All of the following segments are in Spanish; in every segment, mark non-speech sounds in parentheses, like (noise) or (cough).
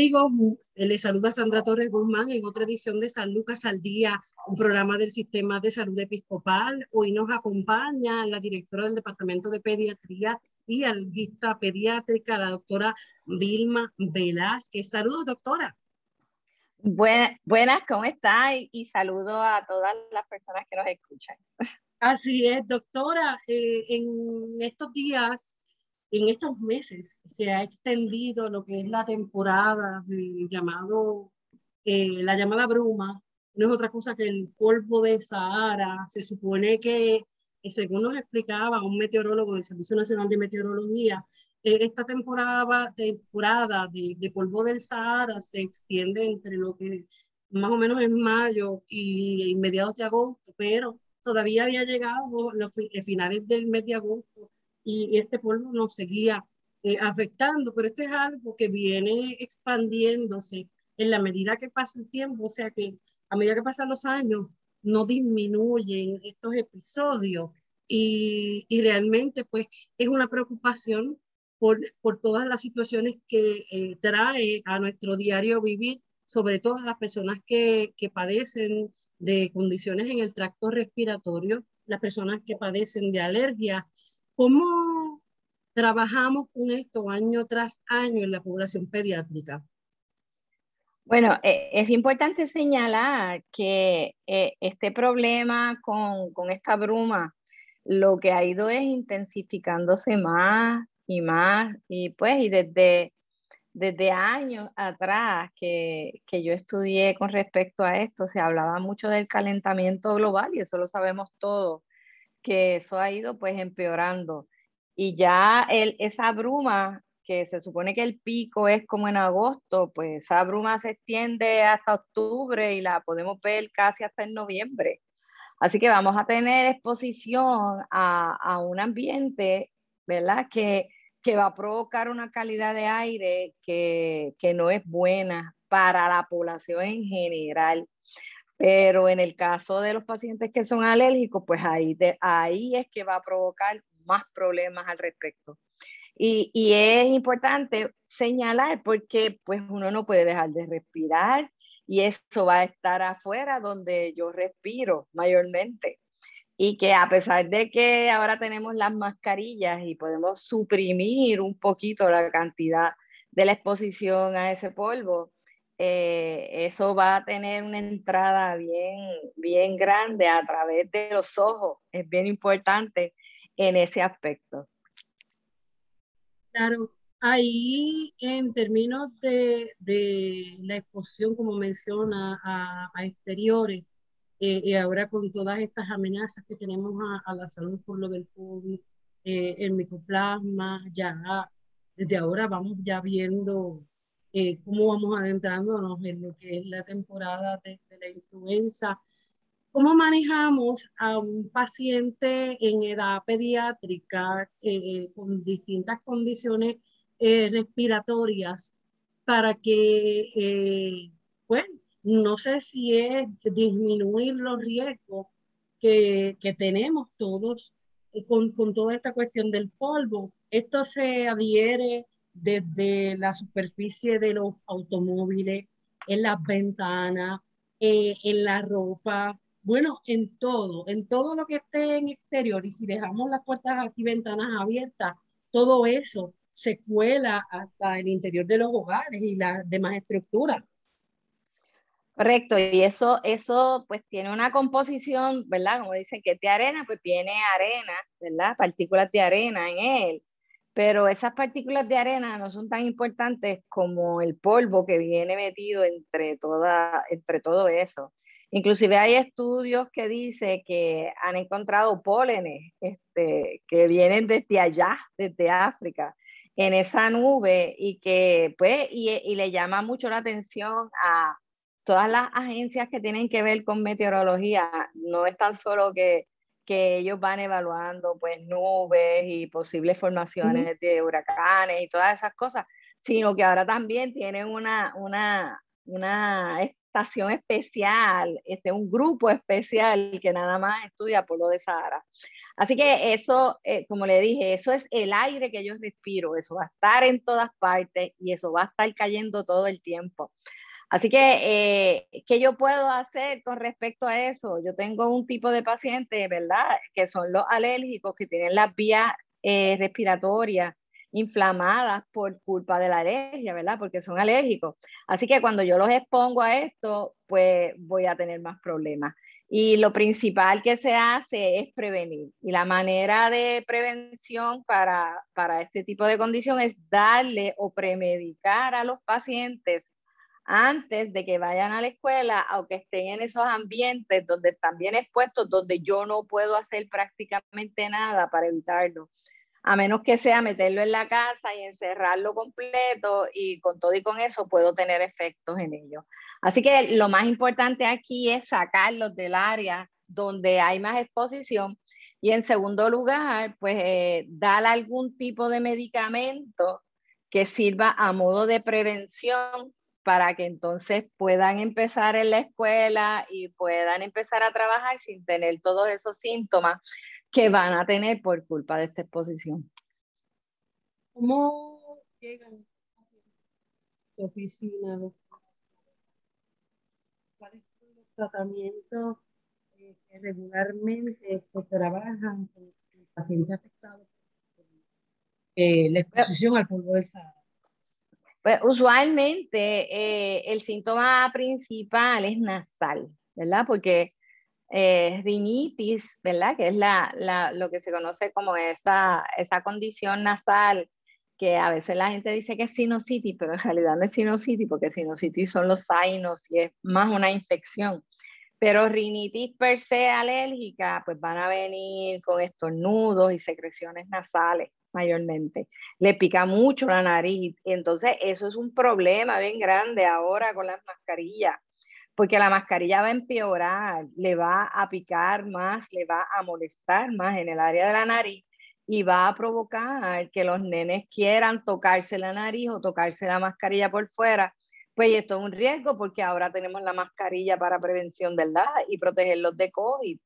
Amigos? Les saluda Sandra Torres Guzmán en otra edición de San Lucas al Día, un programa del Sistema de Salud Episcopal. Hoy nos acompaña la directora del Departamento de Pediatría y algista pediátrica, la doctora Vilma Velázquez. Saludos, doctora. Buenas, buenas ¿cómo está? Y, saludo a todas las personas que nos escuchan. Así es, doctora. Eh, en estos días en estos meses se ha extendido lo que es la temporada de llamado, eh, la llamada bruma. No es otra cosa que el polvo de Sahara. Se supone que, eh, según nos explicaba un meteorólogo del Servicio Nacional de Meteorología, eh, esta temporada, temporada de, de, polvo del Sahara se extiende entre lo que más o menos es mayo y, mediados de agosto, pero todavía había llegado los finales del mes de agosto y este polvo nos seguía eh, afectando, pero esto es algo que viene expandiéndose en la medida que pasa el tiempo, o sea que a medida que pasan los años no disminuyen estos episodios. Y, y realmente pues es una preocupación por, por todas las situaciones que eh, trae a nuestro diario vivir, sobre todo a las personas que, que padecen de condiciones en el tracto respiratorio, las personas que padecen de alergias ¿Cómo trabajamos con esto año tras año en la población pediátrica? Bueno, eh, es importante señalar que eh, este problema con, con, esta bruma lo que ha ido es intensificándose más y más y pues y desde, desde años atrás que, que yo estudié con respecto a esto se hablaba mucho del calentamiento global y eso lo sabemos todos que eso ha ido pues empeorando. Y ya el, esa bruma, que se supone que el pico es como en agosto, pues esa bruma se extiende hasta octubre y la podemos ver casi hasta en noviembre. Así que vamos a tener exposición a, a un ambiente, ¿verdad? Que, que va a provocar una calidad de aire que, que no es buena para la población en general. Pero en el caso de los pacientes que son alérgicos, pues ahí, ahí es que va a provocar más problemas al respecto. Y, y, es importante señalar porque pues uno no puede dejar de respirar y eso va a estar afuera donde yo respiro mayormente. Y que a pesar de que ahora tenemos las mascarillas y podemos suprimir un poquito la cantidad de la exposición a ese polvo, eh, eso va a tener una entrada bien, bien grande a través de los ojos. Es bien importante en ese aspecto. Claro, ahí en términos de, de la exposición, como menciona, a, a exteriores, eh, y ahora con todas estas amenazas que tenemos a, a la salud por lo del COVID, eh, el micoplasma, ya desde ahora vamos ya viendo eh, cómo vamos adentrándonos en lo que es la temporada de, la influenza. ¿Cómo manejamos a un paciente en edad pediátrica eh, con distintas condiciones eh, respiratorias para que, bueno, no sé si es disminuir los riesgos que, que tenemos todos con, con toda esta cuestión del polvo? Esto se adhiere desde la superficie de los automóviles, en las ventanas, eh, en la ropa, bueno, en todo, en todo lo que esté en exterior. Y si dejamos las puertas y ventanas abiertas, todo eso se cuela hasta el interior de los hogares y las demás estructuras. Correcto, y eso, eso pues tiene una composición, ¿verdad? Como dicen que es de arena, pues tiene arena, ¿verdad? Partículas de arena en él pero esas partículas de arena no son tan importantes como el polvo que viene metido entre, toda, entre todo eso. Inclusive hay estudios que dicen que han encontrado pólenes este, que vienen desde allá, desde África, en esa nube y que pues, y, y le llama mucho la atención a todas las agencias que tienen que ver con meteorología. No es tan solo que, que ellos van evaluando pues nubes y posibles formaciones de huracanes y todas esas cosas, sino que ahora también tienen una, una, una estación especial, este, un grupo especial que nada más estudia por lo de Sahara. Así que eso, eh, como le dije, eso es el aire que yo respiro, eso va a estar en todas partes y eso va a estar cayendo todo el tiempo. Así que, eh, ¿qué yo puedo hacer con respecto a eso? Yo tengo un tipo de paciente, ¿verdad? Que son los alérgicos que tienen las vías eh, respiratorias inflamadas por culpa de la alergia, ¿verdad? Porque son alérgicos. Así que cuando yo los expongo a esto, pues voy a tener más problemas. Y lo principal que se hace es prevenir. Y la manera de prevención para, para este tipo de condición es darle o premedicar a los pacientes antes de que vayan a la escuela, aunque estén en esos ambientes donde están bien expuestos, donde yo no puedo hacer prácticamente nada para evitarlo a menos que sea meterlo en la casa y encerrarlo completo y con todo y con eso puedo tener efectos en ello. Así que lo más importante aquí es sacarlos del área donde hay más exposición y en segundo lugar, pues eh, dar algún tipo de medicamento que sirva a modo de prevención para que entonces puedan empezar en la escuela y puedan empezar a trabajar sin tener todos esos síntomas que van a tener por culpa de esta exposición. ¿Cómo llegan a su oficina? ¿Cuáles son los tratamientos eh, que regularmente se trabajan con pacientes afectados por eh, la exposición al polvo de Sahara? Pues usualmente eh, el síntoma principal es nasal, ¿verdad? Porque eh, rinitis, ¿verdad? Que es la, la, lo que se conoce como esa, esa condición nasal, que a veces la gente dice que es sinusitis, pero en realidad no es sinusitis, porque sinusitis son los sinos y es más una infección. Pero rinitis per se alérgica, pues van a venir con estornudos y secreciones nasales mayormente. Le pica mucho la nariz. Entonces eso es un problema bien grande ahora con las mascarillas porque la mascarilla va a empeorar, le va a picar más, le va a molestar más en el área de la nariz y va a provocar que los nenes quieran tocarse la nariz o tocarse la mascarilla por fuera. Pues esto es un riesgo porque ahora tenemos la mascarilla para prevención del y protegerlos de COVID.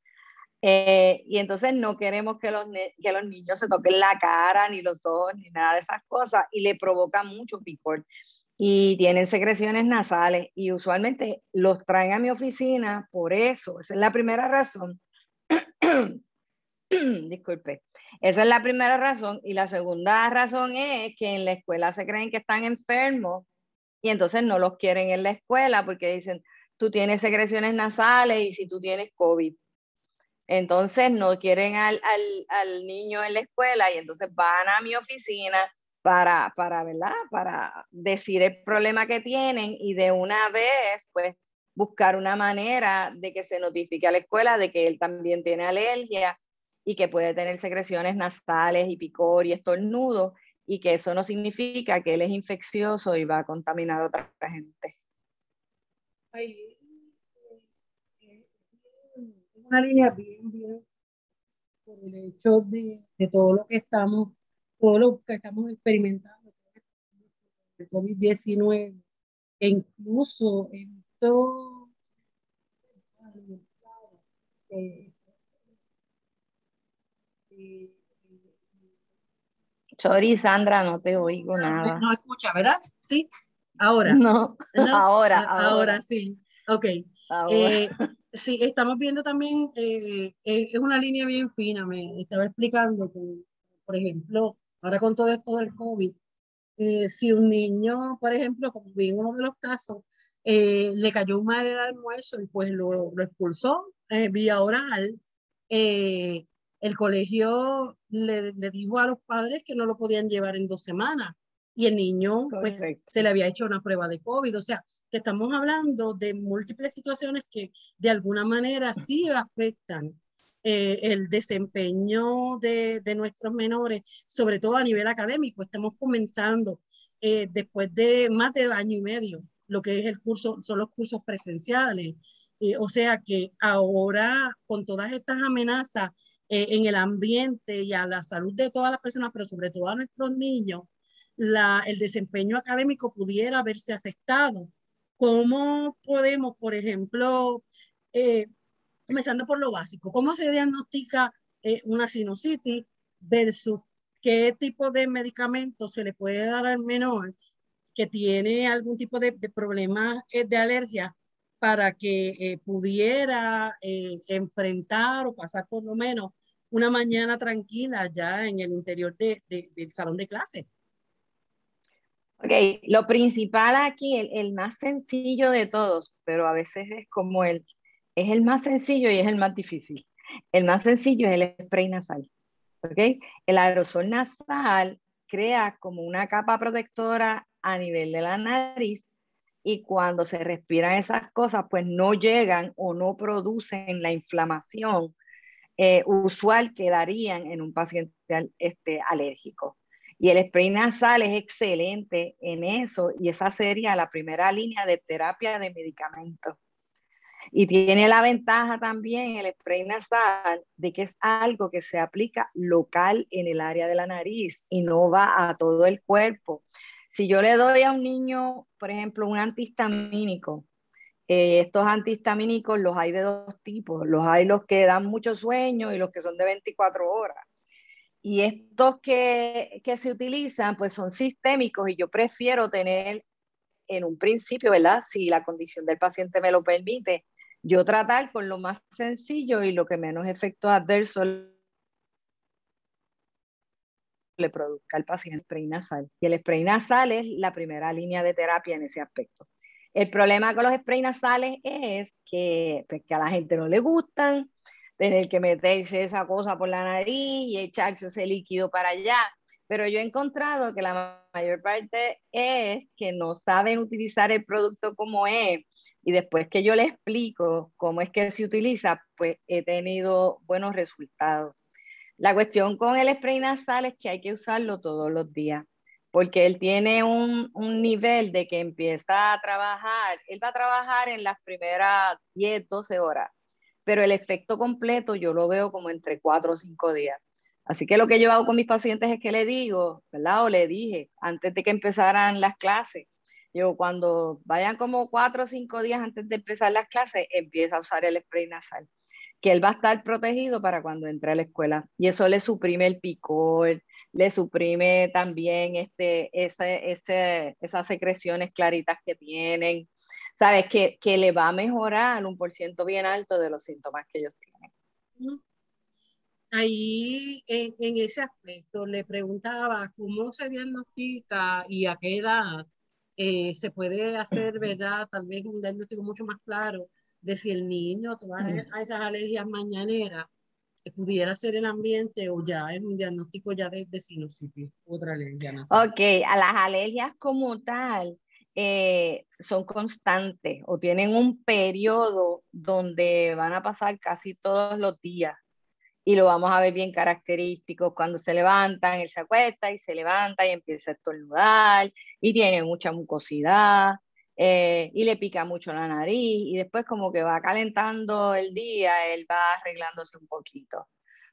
Eh, y entonces no queremos que los, que los niños se toquen la cara, ni los ojos, ni nada de esas cosas, y le provoca mucho picor y tienen secreciones nasales y usualmente los traen a mi oficina por eso. Esa es la primera razón. (clears throat) Disculpe. Esa es la primera razón. Y la segunda razón es que en la escuela se creen que están enfermos y entonces no los quieren en la escuela porque dicen, tú tienes secreciones nasales y si tú tienes COVID. Entonces no quieren al, al, niño en la escuela y entonces van a mi oficina para, para, ¿verdad? Para decir el problema que tienen y de una vez, pues, buscar una manera de que se notifique a la escuela de que él también tiene alergia y que puede tener secreciones nasales y picor y estornudo y que eso no significa que él es infeccioso y va a contaminar a otra gente. Hay una línea bien, bien por el hecho de, de todo lo que estamos todo lo que estamos experimentando, el COVID-19, e incluso esto Sorry, Sandra, no te oigo nada. No escucha, ¿verdad? Sí, ahora. No, (laughs) Ahora, ahora, sí. Ok. Eh, (laughs) sí, estamos viendo también, eh, eh, es una línea bien fina, me estaba explicando que, por ejemplo, Ahora con todo esto del COVID, eh, si un niño, por ejemplo, como vi en uno de los casos, eh, le cayó mal el almuerzo y pues lo, lo expulsó vía oral, el colegio le, le, dijo a los padres que no lo podían llevar en dos semanas y el niño pues, se le había hecho una prueba de COVID. O sea, estamos hablando de múltiples situaciones que de alguna manera sí afectan eh, el desempeño de, de, nuestros menores, sobre todo a nivel académico. Estamos comenzando eh, después de más de año y medio lo que es el curso, son los cursos presenciales. Eh, o sea que ahora con todas estas amenazas en el ambiente y a la salud de todas las personas, pero sobre todo a nuestros niños, la, el desempeño académico pudiera verse afectado. ¿Cómo podemos, por ejemplo, eh, comenzando por lo básico, cómo se diagnostica eh, una sinusitis versus qué tipo de medicamento se le puede dar al menor que tiene algún tipo de, de problema eh, de alergia para que pudiera enfrentar o pasar por lo menos una mañana tranquila ya en el interior de, del salón de clase. Ok, lo principal aquí, el, más sencillo de todos, pero a veces es como el, es el más sencillo y es el más difícil. El más sencillo es el spray nasal. ¿ok? El aerosol nasal crea como una capa protectora a nivel de la nariz y cuando se respiran esas cosas, pues no llegan o no producen la inflamación eh, usual que darían en un paciente este, alérgico. Y el spray nasal es excelente en eso y esa sería la primera línea de terapia de medicamentos. Y tiene la ventaja también el spray nasal de que es algo que se aplica local en el área de la nariz y no va a todo el cuerpo. Si yo le doy a un niño, por ejemplo, un antihistamínico, eh, estos antihistamínicos los hay de dos tipos. Los hay los que dan mucho sueño y los que son de 24 horas. Y estos que, que se utilizan, pues son sistémicos y yo prefiero tener en un principio, ¿verdad? Si la condición del paciente me lo permite, yo tratar con lo más sencillo y lo que menos efectos adversos le produzca al paciente el spray nasal. Y el spray nasal es la primera línea de terapia en ese aspecto. El problema con los spray nasales es que, pues, que a la gente no le gustan, tener que meterse esa cosa por la nariz y echarse ese líquido para allá. Pero yo he encontrado que la mayor parte es que no saben utilizar el producto como es. Y después que yo le explico cómo es que se utiliza, pues he tenido buenos resultados. La cuestión con el spray nasal es que hay que usarlo todos los días, porque él tiene un, un nivel de que empieza a trabajar, él va a trabajar en las primeras 10, 12 horas pero el efecto completo yo lo veo como entre cuatro o cinco días. Así que lo que yo hago con mis pacientes es que le digo, ¿verdad? O le dije antes de que empezaran las clases, yo cuando vayan como cuatro o cinco días antes de empezar las clases, empieza a usar el spray nasal, que él va a estar protegido para cuando entre a la escuela. Y eso le suprime el picor, le suprime también este, ese, ese, esas secreciones claritas que tienen sabes que, que le va a mejorar un por ciento bien alto de los síntomas que ellos tienen. Ahí en, en, ese aspecto le preguntaba cómo se diagnostica y a qué edad eh, se puede hacer, ¿verdad? Tal vez un diagnóstico mucho más claro de si el niño todas esas alergias mañaneras que pudiera ser el ambiente o ya es un diagnóstico ya de, de sinusitis, otra alergia. Ok, a las alergias como tal, eh, son constantes o tienen un periodo donde van a pasar casi todos los días y lo vamos a ver bien característico cuando se levantan, él se acuesta y se levanta y empieza a estornudar y tiene mucha mucosidad eh, y le pica mucho la nariz y después como que va calentando el día, él va arreglándose un poquito.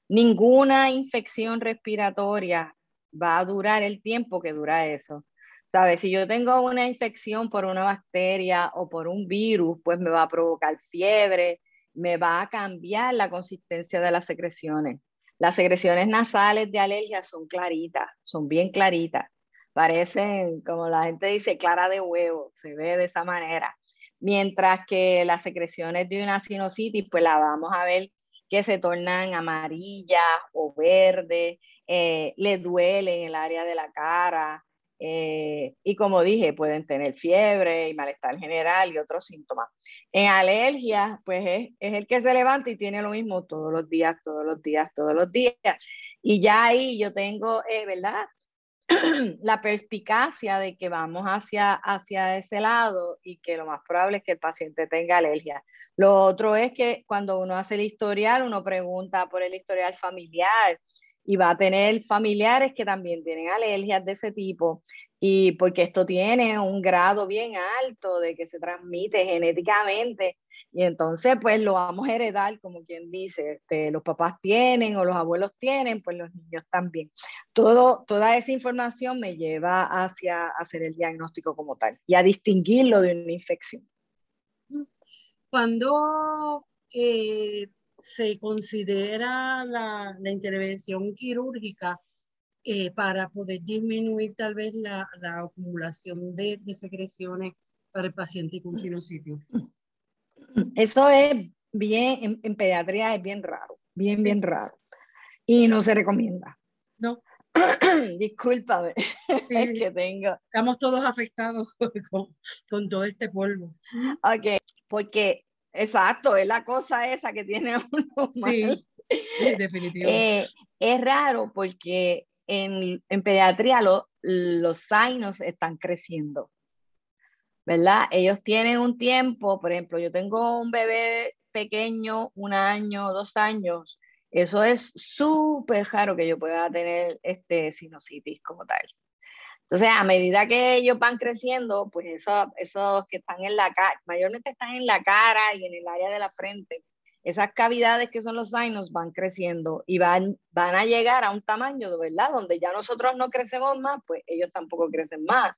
Ninguna infección respiratoria va a durar el tiempo que dura eso. ¿Sabes? Si yo tengo una infección por una bacteria o por un virus, pues me va a provocar fiebre, me va a cambiar la consistencia de las secreciones. Las secreciones nasales de alergia son claritas, son bien claritas. Parecen, como la gente dice, clara de huevo, se ve de esa manera. Mientras que las secreciones de una sinusitis, pues la vamos a ver que se tornan amarillas o verdes, eh, le duele en el área de la cara, eh, y como dije, pueden tener fiebre y malestar general y otros síntomas. En alergia, pues es, es, el que se levanta y tiene lo mismo todos los días, todos los días, todos los días. Y ya ahí yo tengo, eh, ¿verdad? (clears throat) la perspicacia de que vamos hacia, hacia ese lado y que lo más probable es que el paciente tenga alergia. Lo otro es que cuando uno hace el historial, uno pregunta por el historial familiar y va a tener familiares que también tienen alergias de ese tipo y porque esto tiene un grado bien alto de que se transmite genéticamente y entonces pues lo vamos a heredar como quien dice, este, los papás tienen o los abuelos tienen, pues los niños también. Todo, toda esa información me lleva hacia hacer el diagnóstico como tal y a distinguirlo de una infección. Cuando eh, se considera la, la intervención quirúrgica, eh, para poder disminuir tal vez la, la acumulación de, de, secreciones para el paciente con sinusitis. Eso es bien, en, pediatría es bien raro, bien, bien raro. Y no se recomienda. No. (clears throat) Discúlpame, sí, es que tengo. Estamos todos afectados (laughs) con, con, todo este polvo. Ok, porque, exacto, es la cosa esa que tiene (laughs) uno. Sí, definitivamente. Eh, es raro porque en, en pediatría los signos están creciendo, ¿verdad? Ellos tienen un tiempo, por ejemplo, yo tengo un bebé pequeño, un año, dos años, eso es súper raro que yo pueda tener este sinusitis como tal. Entonces, a medida que ellos van creciendo, pues esos, que están en la cara, mayormente están en la cara y en el área de la frente, esas cavidades que son los sinus van creciendo y van, van a llegar a un tamaño, ¿verdad? Donde ya nosotros no crecemos más, pues ellos tampoco crecen más.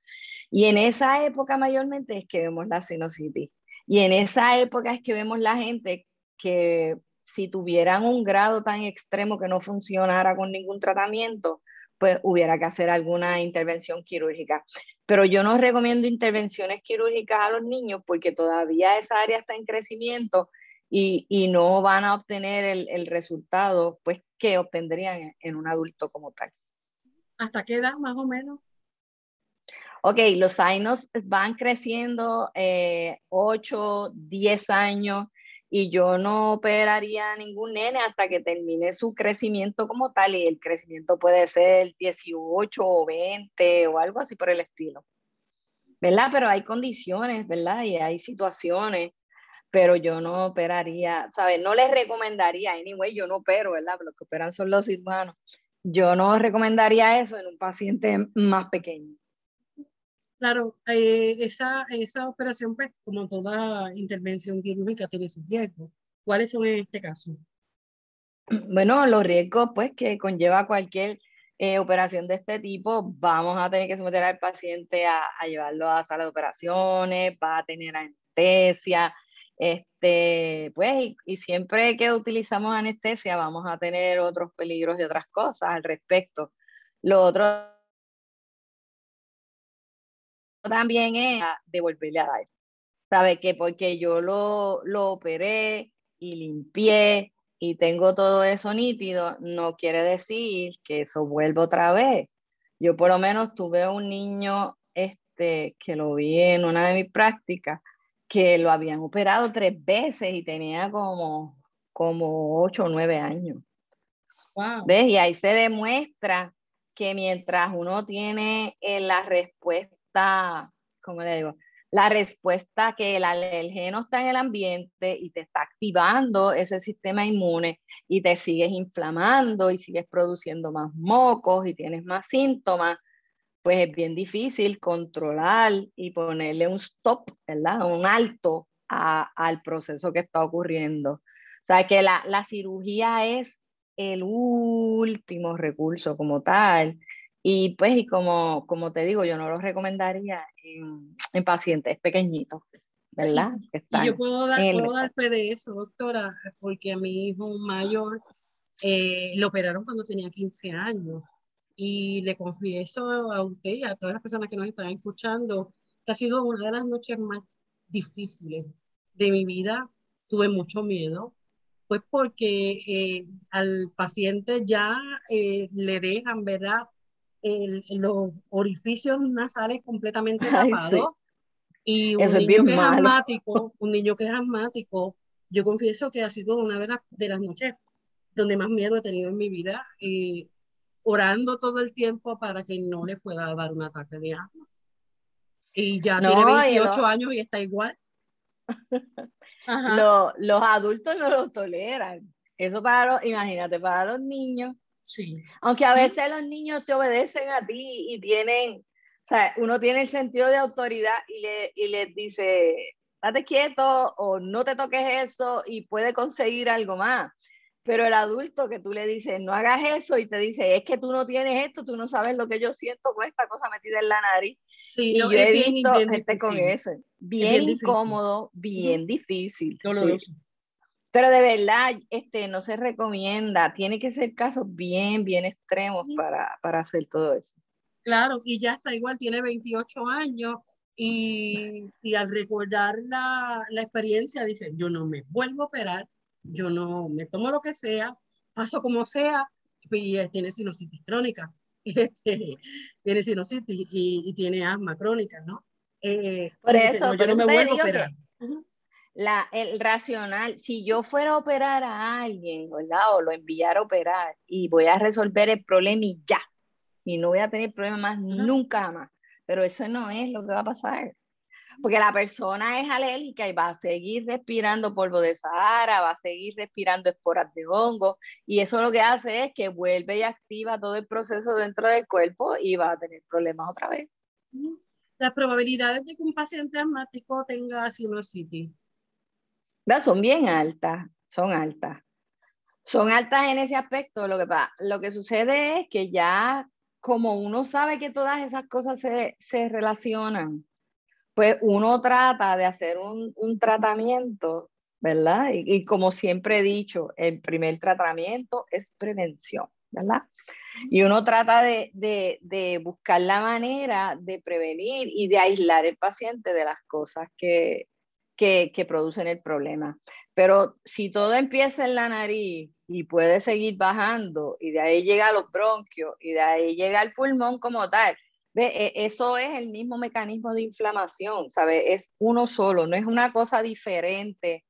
Y en esa época mayormente es que vemos la sinusitis. Y en esa época es que vemos la gente que si tuvieran un grado tan extremo que no funcionara con ningún tratamiento, pues hubiera que hacer alguna intervención quirúrgica. Pero yo no recomiendo intervenciones quirúrgicas a los niños porque todavía esa área está en crecimiento y, y no van a obtener el, el, resultado pues, que obtendrían en, un adulto como tal. ¿Hasta qué edad más o menos? Ok, los signos van creciendo eh, 8, 10 años y yo no operaría a ningún nene hasta que termine su crecimiento como tal y el crecimiento puede ser 18 o 20 o algo así por el estilo. ¿Verdad? Pero hay condiciones, ¿verdad? Y hay situaciones pero yo no operaría, ¿sabes? No les recomendaría, anyway, yo no opero, ¿verdad? Los que operan son los hermanos. Yo no recomendaría eso en un paciente más pequeño. Claro, eh, esa, esa operación, pues, como toda intervención quirúrgica, tiene sus riesgos. ¿Cuáles son en este caso? Bueno, los riesgos, pues, que conlleva cualquier eh, operación de este tipo, vamos a tener que someter al paciente a, a llevarlo a sala de operaciones, va a tener anestesia, este, pues, y, siempre que utilizamos anestesia vamos a tener otros peligros y otras cosas al respecto. Lo otro también es devolverle a dar. ¿Sabe que Porque yo lo, lo operé y limpié y tengo todo eso nítido, no quiere decir que eso vuelva otra vez. Yo por lo menos tuve un niño este, que lo vi en una de mis prácticas que lo habían operado tres veces y tenía como, como ocho o nueve años. ¿Ves? Y ahí se demuestra que mientras uno tiene eh, la respuesta, ¿cómo le digo? La respuesta que el alergeno está en el ambiente y te está activando ese sistema inmune y te sigues inflamando y sigues produciendo más mocos y tienes más síntomas, pues es bien difícil controlar y ponerle un stop, ¿verdad? Un alto al proceso que está ocurriendo. O sea, que la, la, cirugía es el último recurso como tal. Y pues, y como, como te digo, yo no lo recomendaría en, en pacientes pequeñitos, ¿verdad? y yo puedo dar, puedo dar fe de eso, doctora, porque a mi hijo mayor eh, lo operaron cuando tenía 15 años y le confieso a usted y a todas las personas que nos están escuchando que ha sido una de las noches más difíciles de mi vida. Tuve mucho miedo, pues porque eh, al paciente ya eh, le dejan, ¿verdad? Los orificios nasales completamente (laughs) tapados. Y un niño que es asmático, (laughs) un niño que es asmático, yo confieso que ha sido una de las, de las noches donde más miedo he tenido en mi vida. Eh, orando todo el tiempo para que no le pueda dar un ataque de asma. Y ya tiene 28 años y está igual. (laughs) los adultos no lo toleran. Eso para los, imagínate, para los niños. Sí. Aunque a veces los niños te obedecen a ti y tienen, o sea, uno tiene el sentido de autoridad y le, y les dice, date quieto o no te toques eso y puede conseguir algo más. Pero el adulto que tú le dices, no hagas eso y te dice, es que tú no tienes esto, tú no sabes lo que yo siento con esta cosa metida en la nariz. Sí, y yo he visto gente con eso. Bien, incómodo, bien difícil. Pero de verdad, este, no se recomienda. Tiene que ser casos bien, bien extremos para, para hacer todo eso. Claro, y ya está igual, tiene 28 años y, y al recordar la, la experiencia dice, yo no me vuelvo a operar yo no me tomo lo que sea, paso como sea, y eh, tiene sinusitis crónica, (laughs) este, tiene sinusitis y, tiene asma crónica, ¿no? Eh, por eso, yo no me vuelvo a operar. La, el racional, si yo fuera a operar a alguien, ¿verdad? O lo enviara a operar y voy a resolver el problema y ya, y no voy a tener problema más nunca más, pero eso no es lo que va a pasar porque la persona es alérgica y va a seguir respirando polvo de Sahara, va a seguir respirando esporas de hongo, y eso lo que hace es que vuelve y activa todo el proceso dentro del cuerpo y va a tener problemas otra vez. Las probabilidades de que un paciente asmático tenga sinusitis. Son bien altas, son altas. Son altas en ese aspecto. Lo que, lo que sucede es que ya como uno sabe que todas esas cosas se, se relacionan, pues uno trata de hacer un, un tratamiento, ¿verdad? Y, como siempre he dicho, el primer tratamiento es prevención, ¿verdad? Y uno trata de, de, de, buscar la manera de prevenir y de aislar el paciente de las cosas que, que, producen el problema. Pero si todo empieza en la nariz y puede seguir bajando y de ahí llega a los bronquios y de ahí llega al pulmón como tal, Ve, e, eso es el mismo mecanismo de inflamación, ¿sabe? Es uno solo, no es una cosa diferente.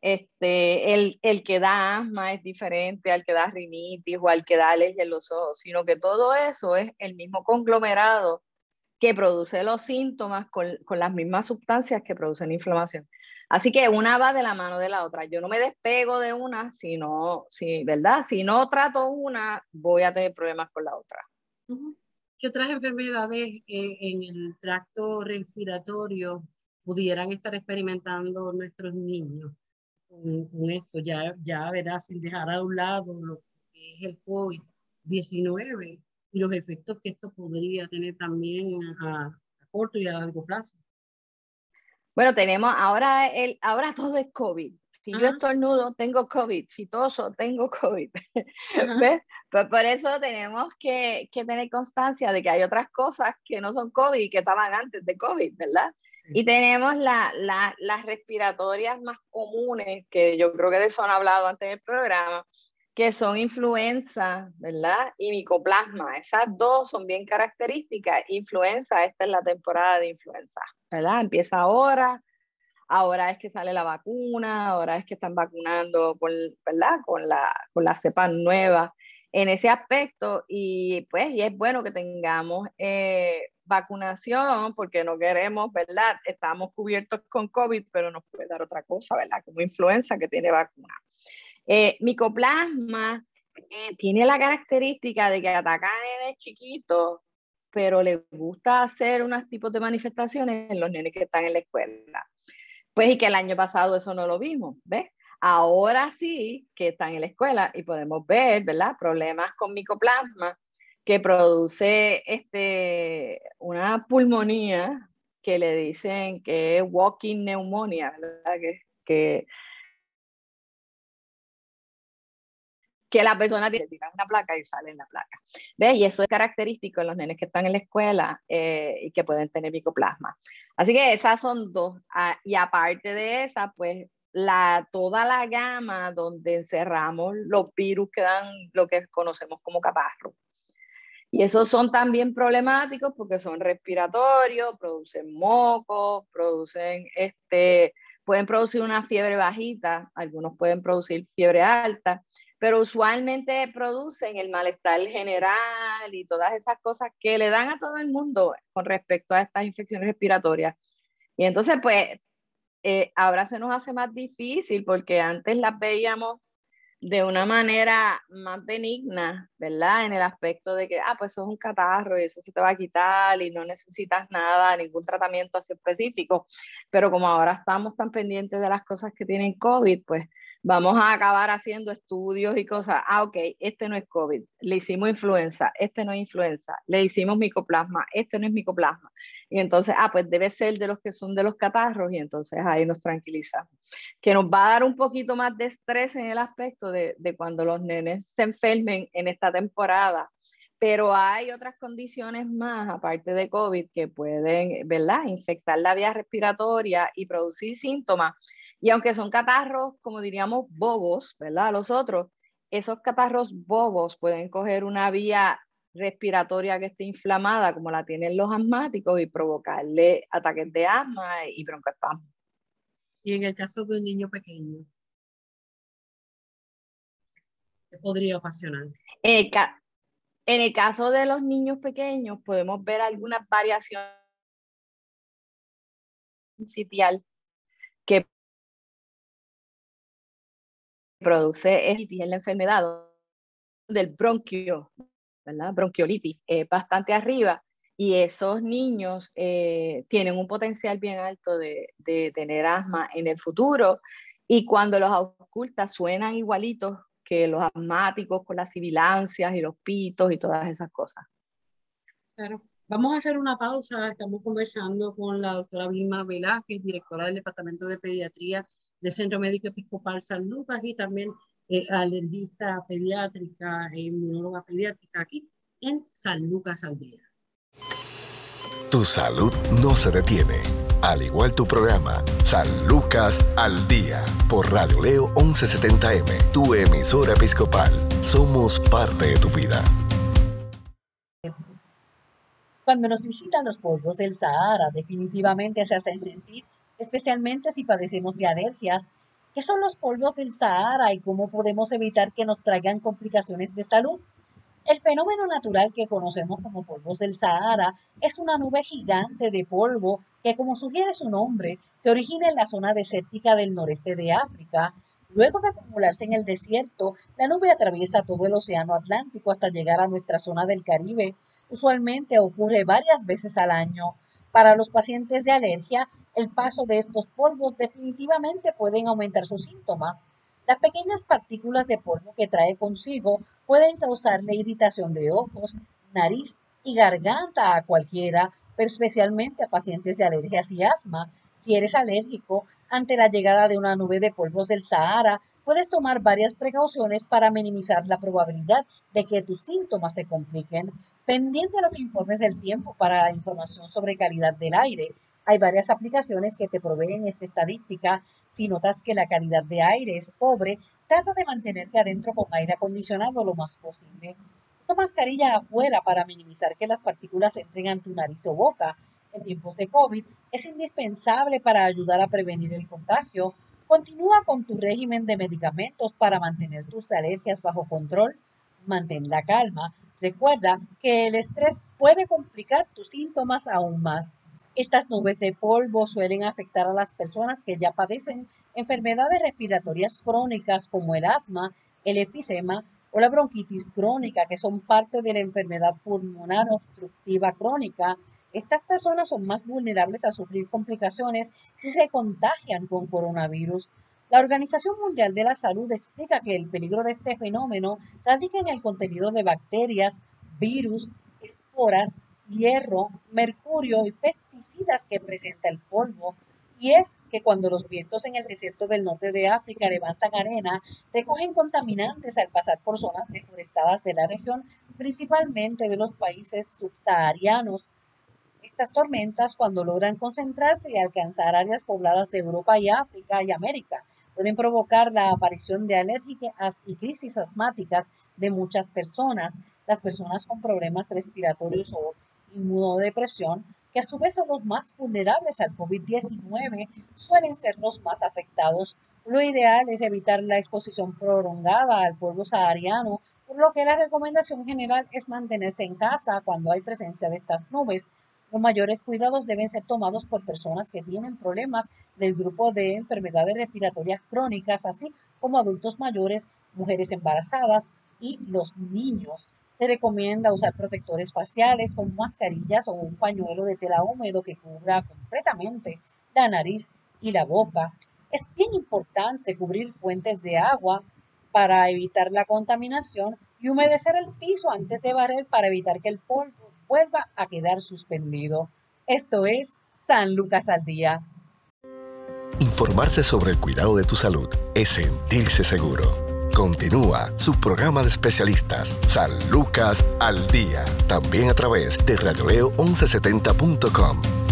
Este, el, el, que da asma es diferente al que da rinitis o al que da alergia en los ojos, sino que todo eso es el mismo conglomerado que produce los síntomas con, con las mismas sustancias que producen inflamación. Así que una va de la mano de la otra. Yo no me despego de una, sino, si, ¿verdad? Si no trato una, voy a tener problemas con la otra. ¿Qué otras enfermedades eh, en el tracto respiratorio pudieran estar experimentando nuestros niños con, esto? Ya, ya verás, sin dejar a un lado lo que es el COVID-19 y los efectos que esto podría tener también a, a corto y a largo plazo. Bueno, tenemos ahora, el, ahora todo es COVID. Si yo estornudo, tengo COVID. Si toso, tengo COVID. (laughs) ¿Ves? Pues por eso tenemos que, que, tener constancia de que hay otras cosas que no son COVID y que estaban antes de COVID, ¿verdad? Y tenemos la, la, las respiratorias más comunes, que yo creo que de eso han hablado antes del programa, que son influenza, ¿verdad? Y micoplasma. Esas dos son bien características. Influenza, esta es la temporada de influenza, ¿verdad? Empieza ahora ahora es que sale la vacuna, ahora es que están vacunando con, ¿verdad? con, la, con la cepa nueva en ese aspecto y pues y es bueno que tengamos eh, vacunación porque no queremos, ¿verdad? Estamos cubiertos con COVID, pero nos puede dar otra cosa, ¿verdad? Como influenza que tiene vacuna. Eh, micoplasma eh, tiene la característica de que ataca a nenes chiquitos, pero le gusta hacer unos tipos de manifestaciones en los nenes que están en la escuela. Pues y que el año pasado eso no lo vimos, ¿ves? Ahora sí que están en la escuela y podemos ver, ¿verdad? Problemas con micoplasma que produce este, una pulmonía que le dicen que es walking pneumonia, ¿verdad? Que, que, que la persona tiene una placa y sale en la placa. ¿Ves? Y eso es característico en los nenes que están en la escuela eh, y que pueden tener micoplasma. Así que esas son dos. Ah, y aparte de esa, pues la, toda la gama donde encerramos los virus que dan lo que conocemos como caparro. Y esos son también problemáticos porque son respiratorios, producen moco, producen este, pueden producir una fiebre bajita, algunos pueden producir fiebre alta, pero usualmente producen el malestar general y todas esas cosas que le dan a todo el mundo con respecto a estas infecciones respiratorias. Y entonces, pues, eh, ahora se nos hace más difícil porque antes las veíamos de una manera más benigna, ¿verdad? En el aspecto de que, ah, pues eso es un catarro y eso se te va a quitar y no necesitas nada, ningún tratamiento así específico. Pero como ahora estamos tan pendientes de las cosas que tienen COVID, pues vamos a acabar haciendo estudios y cosas. Ah, ok, este no es COVID, le hicimos influenza, este no es influenza, le hicimos micoplasma, este no es micoplasma. Y entonces, ah, pues debe ser de los que son de los catarros y entonces ahí nos tranquilizamos. Que nos va a dar un poquito más de estrés en el aspecto de, de cuando los nenes se enfermen en esta temporada. Pero hay otras condiciones más, aparte de COVID, que pueden, ¿verdad?, infectar la vía respiratoria y producir síntomas y aunque son catarros, como diríamos, bobos, ¿verdad? Los otros, esos catarros bobos pueden coger una vía respiratoria que esté inflamada, como la tienen los asmáticos, y provocarle ataques de asma y broncoespasmo. Y en el caso de un niño pequeño, ¿qué podría ocasionar? En el, en el caso de los niños pequeños, podemos ver algunas variaciones sitial produce es la enfermedad del bronquio, ¿verdad? Bronquiolitis, bastante arriba. Y esos niños eh, tienen un potencial bien alto de, de, tener asma en el futuro. Y cuando los ocultas suenan igualitos que los asmáticos con las sibilancias y los pitos y todas esas cosas. Claro. Vamos a hacer una pausa. Estamos conversando con la doctora Vilma Velázquez, directora del Departamento de Pediatría del Centro Médico Episcopal San Lucas y también eh, alergista pediátrica e inmunóloga pediátrica aquí en San Lucas al Día. Tu salud no se detiene, al igual tu programa San Lucas al Día por Radio Leo 1170M, tu emisora episcopal. Somos parte de tu vida. Cuando nos visitan los polvos del Sahara, definitivamente se hacen sentir especialmente si padecemos de alergias. ¿Qué son los polvos del Sahara y cómo podemos evitar que nos traigan complicaciones de salud? El fenómeno natural que conocemos como polvos del Sahara es una nube gigante de polvo que, como sugiere su nombre, se origina en la zona desértica del noreste de África. Luego de acumularse en el desierto, la nube atraviesa todo el océano Atlántico hasta llegar a nuestra zona del Caribe. Usualmente ocurre varias veces al año. Para los pacientes de alergia, el paso de estos polvos definitivamente pueden aumentar sus síntomas. Las pequeñas partículas de polvo que trae consigo pueden causarle irritación de ojos, nariz y garganta a cualquiera, pero especialmente a pacientes de alergias y asma. Si eres alérgico, ante la llegada de una nube de polvos del Sahara, puedes tomar varias precauciones para minimizar la probabilidad de que tus síntomas se compliquen. Pendiente a los informes del tiempo para la información sobre calidad del aire. Hay varias aplicaciones que te proveen esta estadística. Si notas que la calidad de aire es pobre, trata de mantenerte adentro con aire acondicionado lo más posible. Usa mascarilla afuera para minimizar que las partículas entren en tu nariz o boca. En tiempos de COVID es indispensable para ayudar a prevenir el contagio. Continúa con tu régimen de medicamentos para mantener tus alergias bajo control. Mantén la calma Recuerda que el estrés puede complicar tus síntomas aún más. Estas nubes de polvo suelen afectar a las personas que ya padecen enfermedades respiratorias crónicas como el asma, el efisema o la bronquitis crónica, que son parte de la enfermedad pulmonar obstructiva crónica. Estas personas son más vulnerables a sufrir complicaciones si se contagian con coronavirus. La Organización Mundial de la Salud explica que el peligro de este fenómeno radica en el contenido de bacterias, virus, esporas, hierro, mercurio y pesticidas que presenta el polvo. Y es que cuando los vientos en el desierto del norte de África levantan arena, recogen contaminantes al pasar por zonas deforestadas de la región, principalmente de los países subsaharianos, estas tormentas, cuando logran concentrarse y alcanzar áreas pobladas de Europa y África y América, pueden provocar la aparición de alérgicas y crisis asmáticas de muchas personas, las personas con problemas respiratorios o inmunodepresión, que a su vez son los más vulnerables al COVID-19, suelen ser los más afectados. Lo ideal es evitar la exposición prolongada al polvo sahariano, por lo que la recomendación general es mantenerse en casa cuando hay presencia de estas nubes. Los mayores cuidados deben ser tomados por personas que tienen problemas del grupo de enfermedades respiratorias crónicas, así como adultos mayores, mujeres embarazadas y los niños. Se recomienda usar protectores faciales como mascarillas o un pañuelo de tela húmedo que cubra completamente la nariz y la boca. Es bien importante cubrir fuentes de agua para evitar la contaminación y humedecer el piso antes de barrer para evitar que el polvo vuelva a quedar suspendido. Esto es San Lucas al Día. Informarse sobre el cuidado de tu salud es sentirse seguro. Continúa su programa de especialistas, San Lucas al Día, también a través de radioleo1170.com.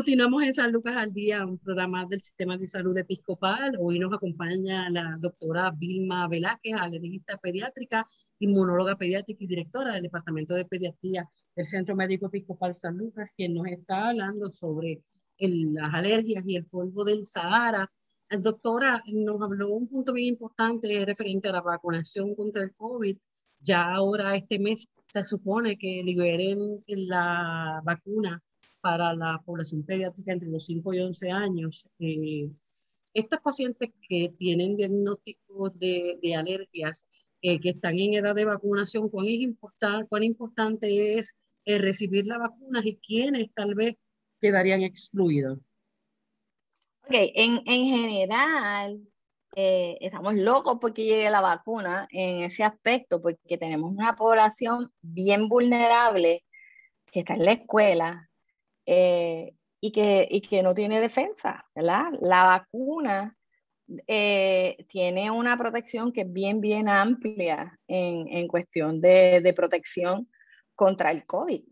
Continuamos en San Lucas al Día, un programa del Sistema de Salud Episcopal. Hoy nos acompaña la doctora Vilma Velázquez, alergista pediátrica, inmunóloga pediátrica y directora del Departamento de Pediatría del Centro Médico Episcopal San Lucas, quien nos está hablando sobre las alergias y el polvo del Sahara. La doctora nos habló un punto bien importante referente a la vacunación contra el COVID. Ya ahora este mes se supone que liberen la vacuna para la población pediátrica entre los 5 y 11 años. Eh, estas pacientes que tienen diagnósticos de, alergias, eh, que están en edad de vacunación, ¿cuán, es importan, cuán importante es eh, recibir la vacuna y quiénes tal vez quedarían excluidos? Ok, en, en general, estamos locos porque llegue la vacuna en ese aspecto, porque tenemos una población bien vulnerable que está en la escuela, eh, y, que, y que no tiene defensa, ¿verdad? La vacuna eh, tiene una protección que es bien, bien amplia en, en cuestión de, de, protección contra el COVID.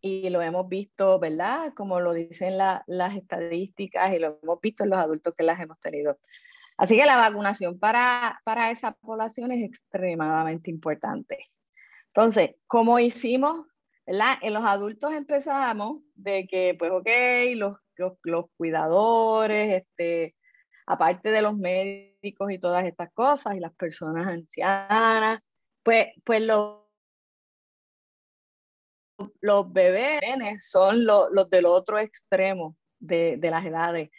Y lo hemos visto, ¿verdad? Como lo dicen la, las estadísticas y lo hemos visto en los adultos que las hemos tenido. Así que la vacunación para, para esa población es extremadamente importante. Entonces, ¿cómo hicimos en los adultos empezamos de que, pues, ok, los, los, cuidadores, este, aparte de los médicos y todas estas cosas, y las personas ancianas, pues, pues los, los bebés son los, los del otro extremo de, de, las edades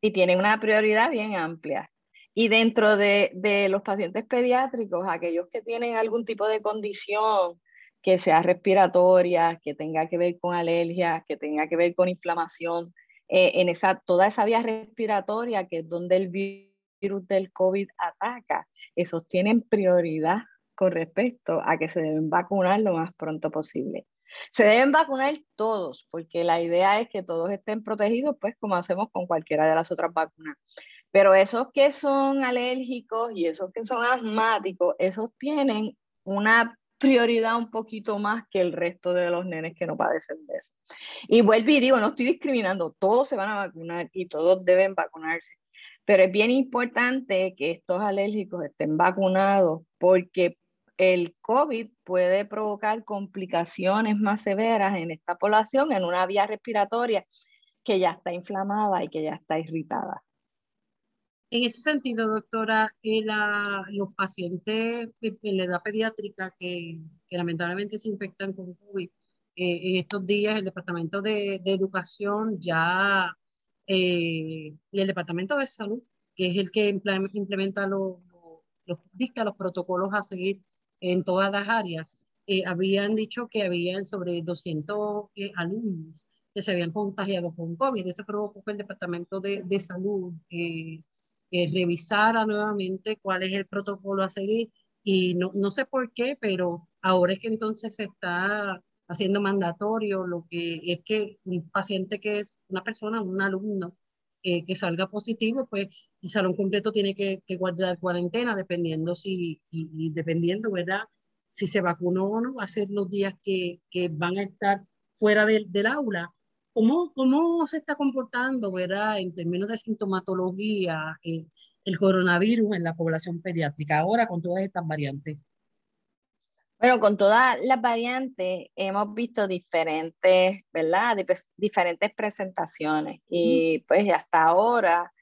y tienen una prioridad bien amplia. Y dentro de, de los pacientes pediátricos, aquellos que tienen algún tipo de condición, que sea respiratoria, que tenga que ver con alergias, que tenga que ver con inflamación, eh, en esa, toda esa vía respiratoria, que es donde el virus del COVID ataca, esos tienen prioridad con respecto a que se deben vacunar lo más pronto posible. Se deben vacunar todos, porque la idea es que todos estén protegidos, pues como hacemos con cualquiera de las otras vacunas. Pero esos que son alérgicos y esos que son asmáticos, esos tienen una prioridad un poquito más que el resto de los nenes que no padecen de eso. Y vuelvo y digo, no estoy discriminando, todos se van a vacunar y todos deben vacunarse, pero es bien importante que estos alérgicos estén vacunados porque el COVID puede provocar complicaciones más severas en esta población, en una vía respiratoria que ya está inflamada y que ya está irritada. En ese sentido, doctora, eh, los pacientes en la edad pediátrica que, lamentablemente se infectan con COVID, eh, en estos días el Departamento de, Educación ya eh, y el Departamento de Salud, que es el que implementa los, dicta los protocolos a seguir en todas las áreas, habían dicho que habían sobre 200 alumnos que se habían contagiado con COVID. Eso provocó que el Departamento de, de Salud que revisara nuevamente cuál es el protocolo a seguir y no, no sé por qué, pero ahora es que entonces se está haciendo mandatorio lo que es que un paciente que es una persona, un alumno eh, que salga positivo, pues el salón completo tiene que, que guardar cuarentena dependiendo si, y, dependiendo, ¿verdad? Si se vacunó o no, va a ser los días que, que van a estar fuera del, del aula ¿Cómo, ¿Cómo se está comportando, verdad, en términos de sintomatología, eh, el coronavirus en la población pediátrica ahora con todas estas variantes? Bueno, con todas las variantes hemos visto diferentes, ¿verdad? diferentes presentaciones y pues hasta ahora,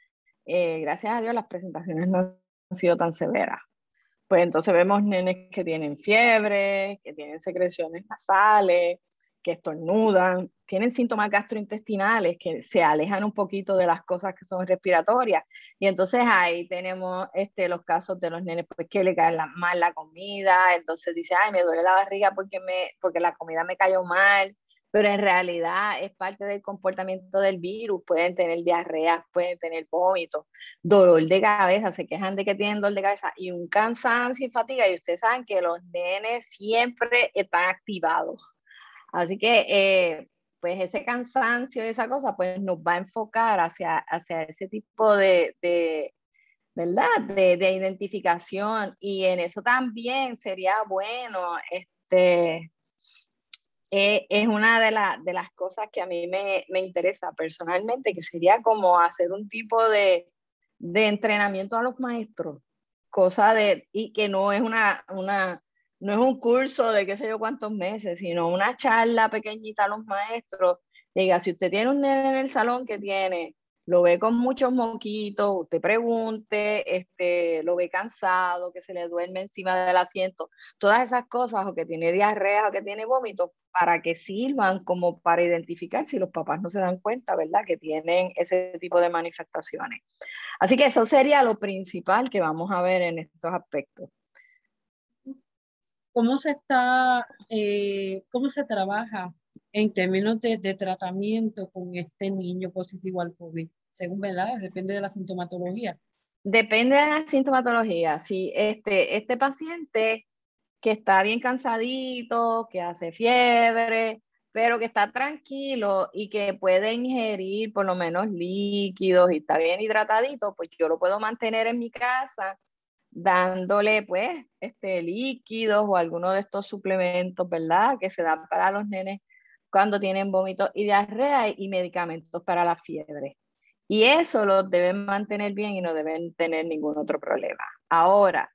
eh, gracias a Dios, las presentaciones no han sido tan severas. Pues entonces vemos nenes que tienen fiebre, que tienen secreciones nasales, que estornudan, tienen síntomas gastrointestinales que se alejan un poquito de las cosas que son respiratorias. Y entonces ahí tenemos este, los casos de los nenes pues, que le cae mal la comida, entonces dice, ay, me duele la barriga porque, me, porque la comida me cayó mal, pero en realidad es parte del comportamiento del virus. Pueden tener diarrea, pueden tener vómitos, dolor de cabeza, se quejan de que tienen dolor de cabeza y un cansancio y fatiga. Y ustedes saben que los nenes siempre están activados Así que, eh, pues ese cansancio y esa cosa, pues nos va a enfocar hacia, hacia ese tipo de, ¿verdad? De, de, identificación. Y en eso también sería bueno, este, eh, es una de, de, las cosas que a mí me, me, interesa personalmente, que sería como hacer un tipo de, de entrenamiento a los maestros, cosa de, y que no es una, una no es un curso de qué sé yo cuántos meses, sino una charla pequeñita a los maestros. Diga, si usted tiene un nene en el salón que tiene, lo ve con muchos moquitos, usted pregunte, este, lo ve cansado, que se le duerme encima del asiento, todas esas cosas, o que tiene diarrea, o que tiene vómitos, para que sirvan como para identificar si los papás no se dan cuenta, ¿verdad? Que tienen ese tipo de manifestaciones. Así que eso sería lo principal que vamos a ver en estos aspectos. ¿Cómo se está, eh, cómo se trabaja en términos de, tratamiento con este niño positivo al COVID? Según, ¿verdad? Depende de la sintomatología. Depende de la sintomatología. Si este, este paciente que está bien cansadito, que hace fiebre, pero que está tranquilo y que puede ingerir por lo menos líquidos y está bien hidratadito, pues yo lo puedo mantener en mi casa dándole pues este líquidos o alguno de estos suplementos, ¿verdad? Que se dan para los nenes cuando tienen vómitos y diarrea y medicamentos para la fiebre. Y eso los deben mantener bien y no deben tener ningún otro problema. Ahora,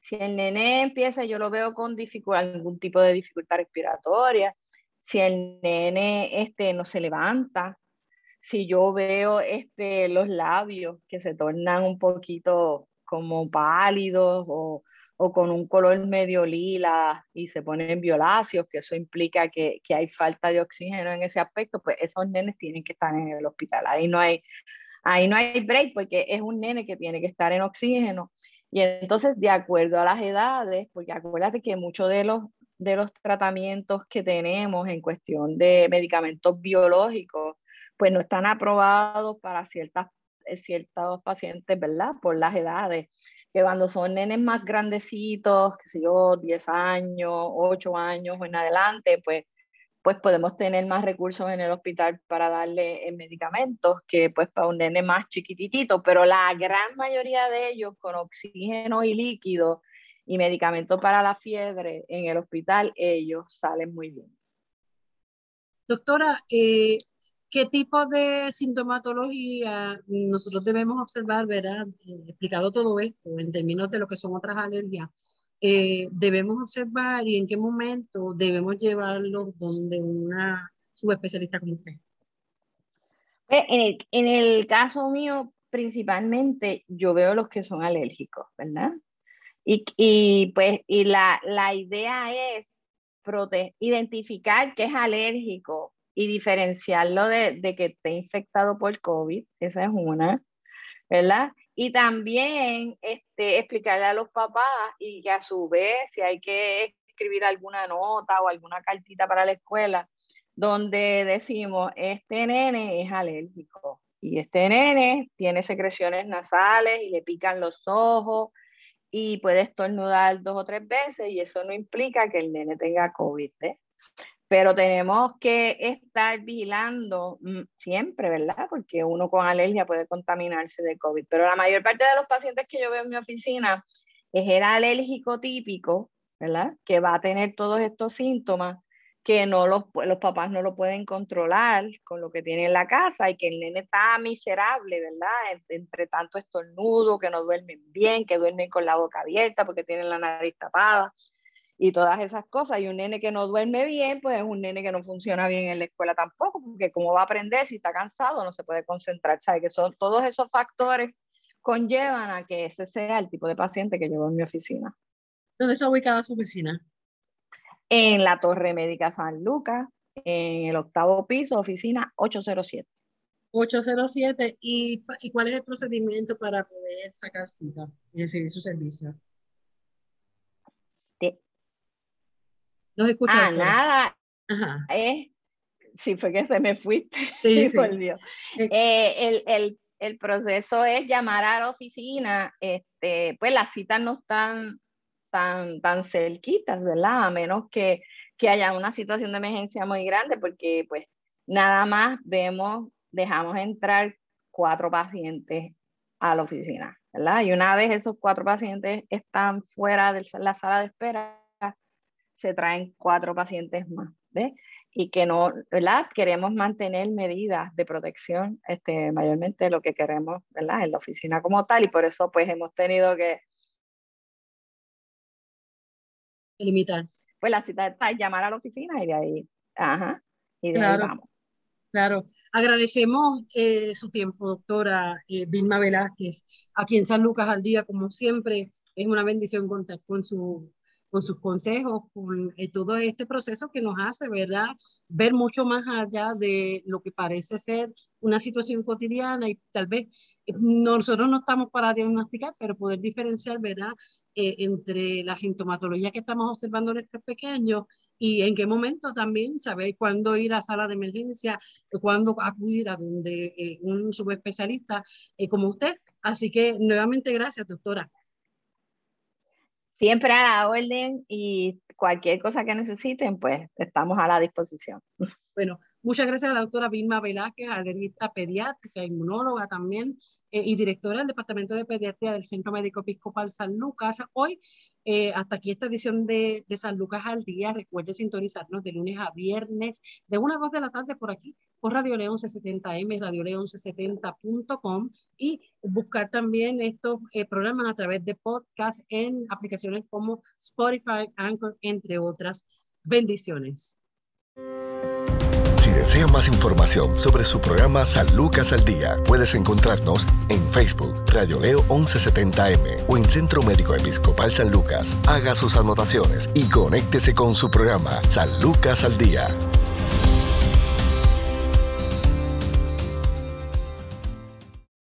si el nene empieza, yo lo veo con algún tipo de dificultad respiratoria, si el nene este, no se levanta, si yo veo este, los labios que se tornan un poquito como pálidos o, o, con un color medio lila y se ponen violáceos, que eso implica que, que, hay falta de oxígeno en ese aspecto, pues esos nenes tienen que estar en el hospital. Ahí no hay, ahí no hay break porque es un nene que tiene que estar en oxígeno. Y entonces, de acuerdo a las edades, porque acuérdate que muchos de los, de los tratamientos que tenemos en cuestión de medicamentos biológicos, pues no están aprobados para ciertas ciertos pacientes, ¿verdad? Por las edades, que cuando son nenes más grandecitos, que sé yo, 10 años, 8 años o en adelante, pues, pues podemos tener más recursos en el hospital para darle eh, medicamentos que pues para un nene más chiquitito, pero la gran mayoría de ellos con oxígeno y líquido y medicamentos para la fiebre en el hospital, ellos salen muy bien. Doctora, eh, ¿Qué tipo de sintomatología nosotros debemos observar, ¿verdad? Eh, explicado todo esto en términos de lo que son otras alergias, eh, debemos observar y en qué momento debemos llevarlos donde una subespecialista como usted. Pues, en el, caso mío, principalmente, yo veo los que son alérgicos, ¿verdad? Y, y pues, y la, la idea es identificar que es alérgico y diferenciarlo de, de, que esté infectado por COVID, esa es una, ¿verdad? Y también este, explicarle a los papás y que a su vez si hay que escribir alguna nota o alguna cartita para la escuela donde decimos, este nene es alérgico y este nene tiene secreciones nasales y le pican los ojos y puede estornudar dos o tres veces y eso no implica que el nene tenga COVID. ¿eh? Pero tenemos que estar vigilando mm, siempre, ¿verdad? Porque uno con alergia puede contaminarse de COVID, pero la mayor parte de los pacientes que yo veo en mi oficina es el alérgico típico, ¿verdad? Que va a tener todos estos síntomas que no los, los papás no lo pueden controlar con lo que tiene en la casa y que el nene está miserable, ¿verdad? Entre tanto estornudo, que no duermen bien, que duermen con la boca abierta porque tienen la nariz tapada y todas esas cosas. Y un nene que no duerme bien, pues es un nene que no funciona bien en la escuela tampoco, porque cómo va a aprender si está cansado, no se puede concentrar. ¿Sabe? Que son todos esos factores conllevan a que ese sea el tipo de paciente que llevo en mi oficina. ¿Dónde está ubicada su oficina? en la Torre Médica San Lucas, en el octavo piso, oficina 807. 807. ¿Y, ¿Y cuál es el procedimiento para poder sacar cita y recibir su servicio? Sí. ¿Nos escucha? Ah, nada. Ajá. Eh, sí, fue que se me fuiste. (laughs) Sí, sí. Eh, el, el, el, proceso es llamar a la oficina. Este, pues las citas no están tan, tan cerquitas, ¿verdad? A menos que, que haya una situación de emergencia muy grande, porque pues nada más vemos, dejamos entrar cuatro pacientes a la oficina, ¿verdad? Y una vez esos cuatro pacientes están fuera de la sala de espera, se traen cuatro pacientes más, ¿ves? Y que no, ¿verdad? Queremos mantener medidas de protección, este, mayormente lo que queremos, ¿verdad? En la oficina como tal, y por eso pues hemos tenido que limitar. Pues la cita está llamar a la oficina y de ahí, ajá, y de claro, ahí vamos. Claro. Agradecemos eh, su tiempo, doctora eh, Vilma Velázquez, aquí en San Lucas al día, como siempre. Es una bendición contar con su con sus consejos, con eh, todo este proceso que nos hace, ¿verdad? Ver mucho más allá de lo que parece ser una situación cotidiana y tal vez eh, nosotros no estamos para diagnosticar, pero poder diferenciar, ¿verdad? Eh, entre la sintomatología que estamos observando en estos pequeños y en qué momento también saber cuándo ir a sala de emergencia, cuándo acudir a donde un subespecialista como usted. Así que nuevamente gracias, doctora siempre a la orden y cualquier cosa que necesiten, pues estamos a la disposición. (laughs) Bueno, muchas gracias a la doctora Vilma Velázquez, alergista pediátrica, inmunóloga también, eh, y directora del Departamento de Pediatría del Centro Médico Episcopal San Lucas. Hoy, eh, hasta aquí esta edición de, de, San Lucas al día. Recuerde sintonizarnos de lunes a viernes, de 1 a 2 de la tarde por aquí, por Radio León 1170M, Radio León 1170.com y buscar también estos eh, programas a través de podcast en aplicaciones como Spotify, Anchor, entre otras. Bendiciones. Si desea más información sobre su programa San Lucas al Día, puedes encontrarnos en Facebook, Radio Leo 1170M o en Centro Médico Episcopal San Lucas. Haga sus anotaciones y conéctese con su programa San Lucas al Día.